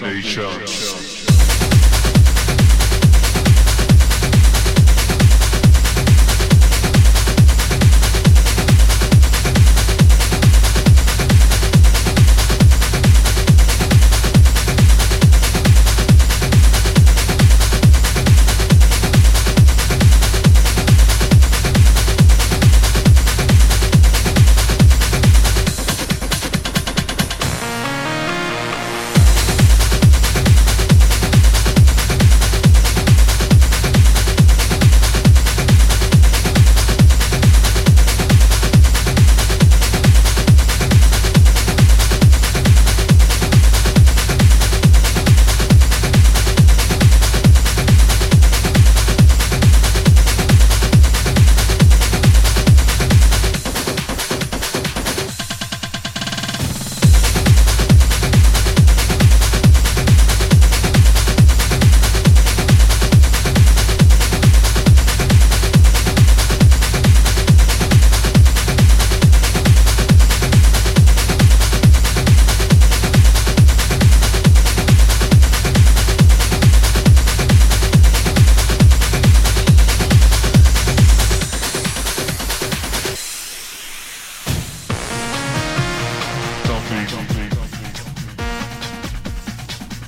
Nation.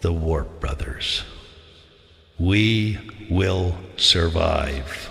the Warp Brothers. We will survive.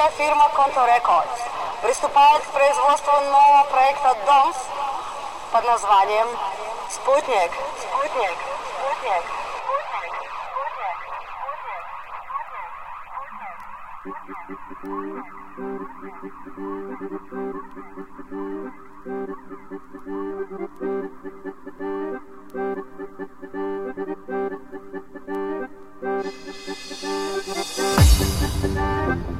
Шведская фирма Conto Records приступает к производству нового проекта DOMS под названием «Спутник». Спутник. Спутник. Немецкая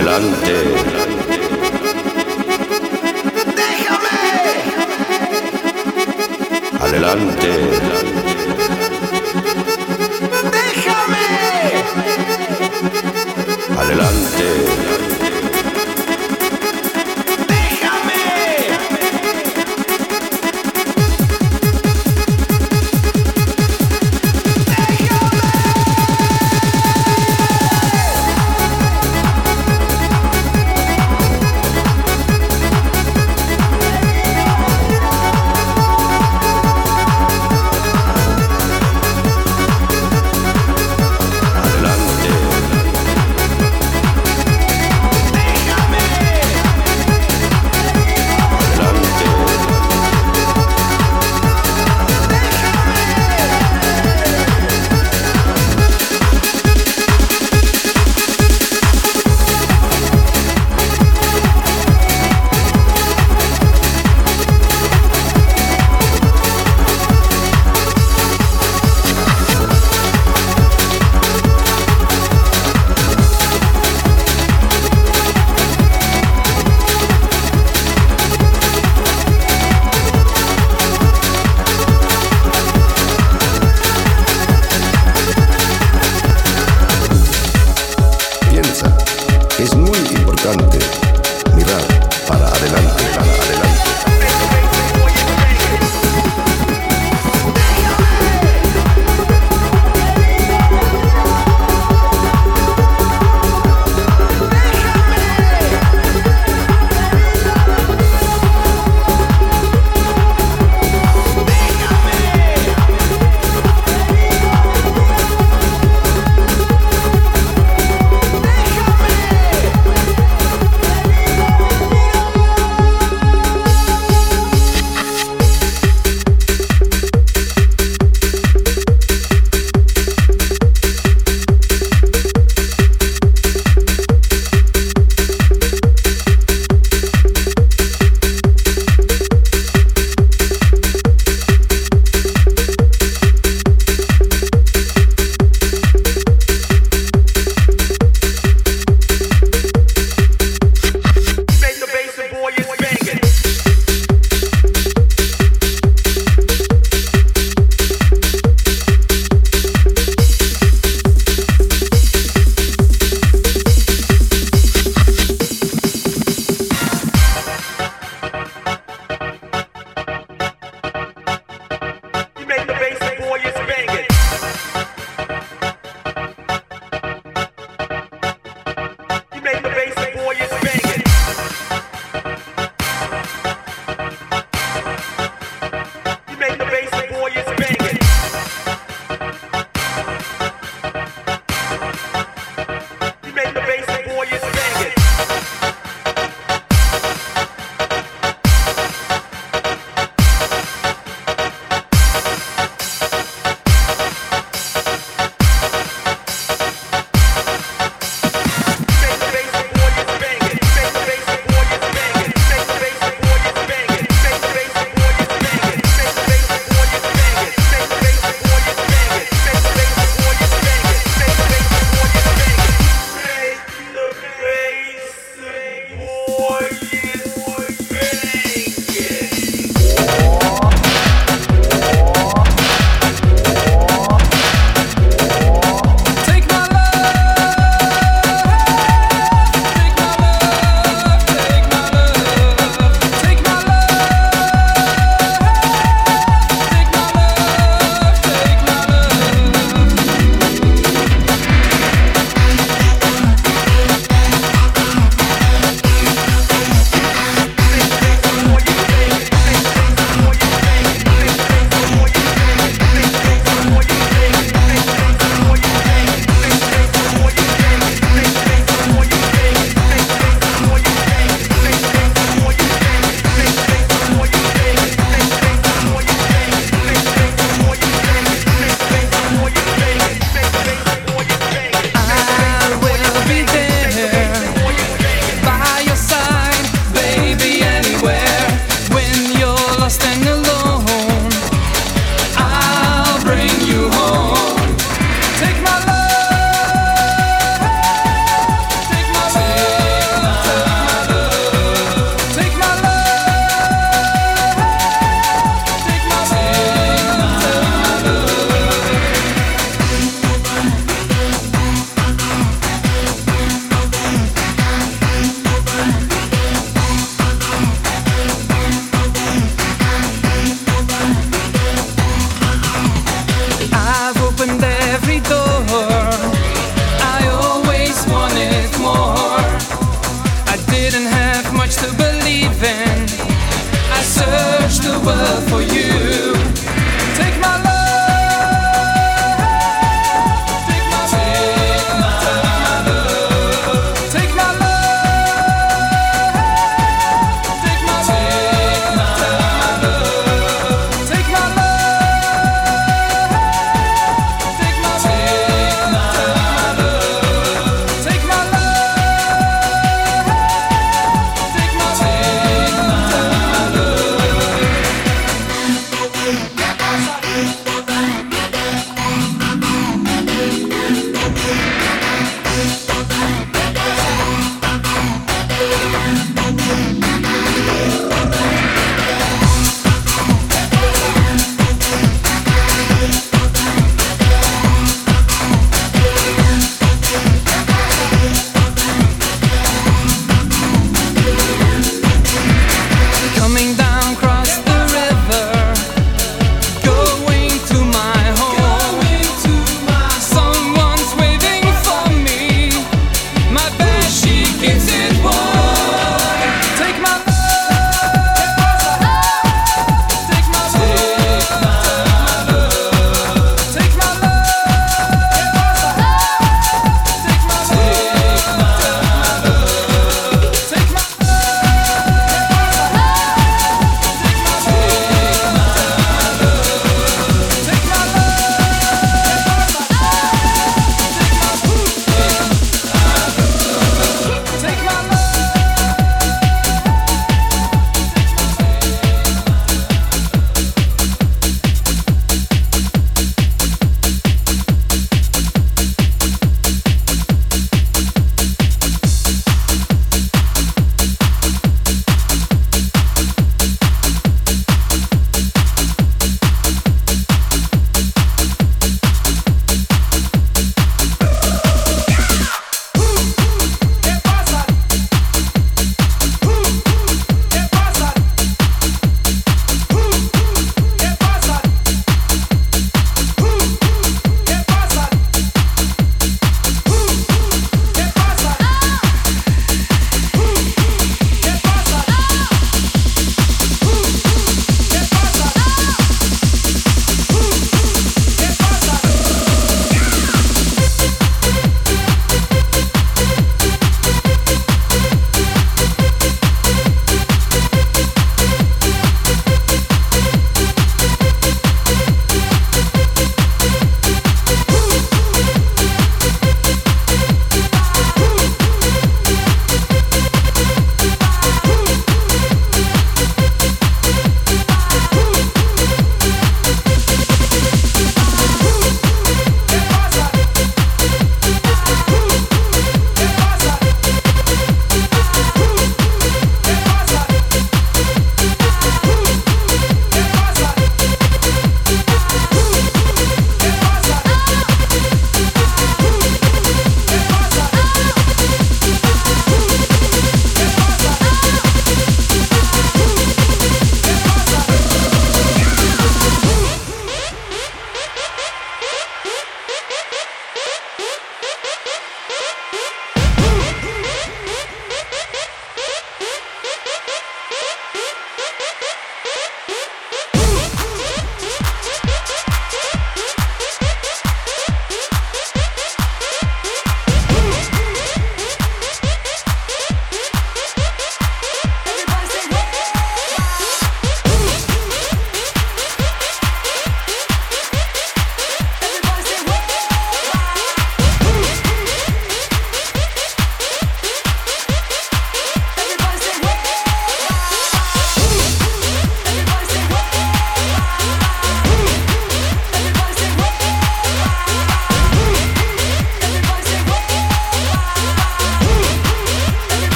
Adelante, Déjame. Adelante.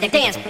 They dance.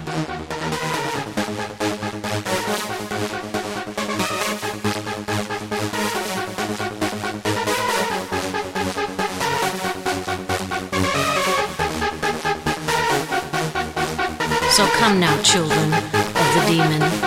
Come now, children of the demon.